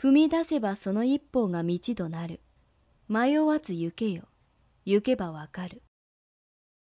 踏み出せばその一歩が道となる。迷わず行けよ。行けばわかる。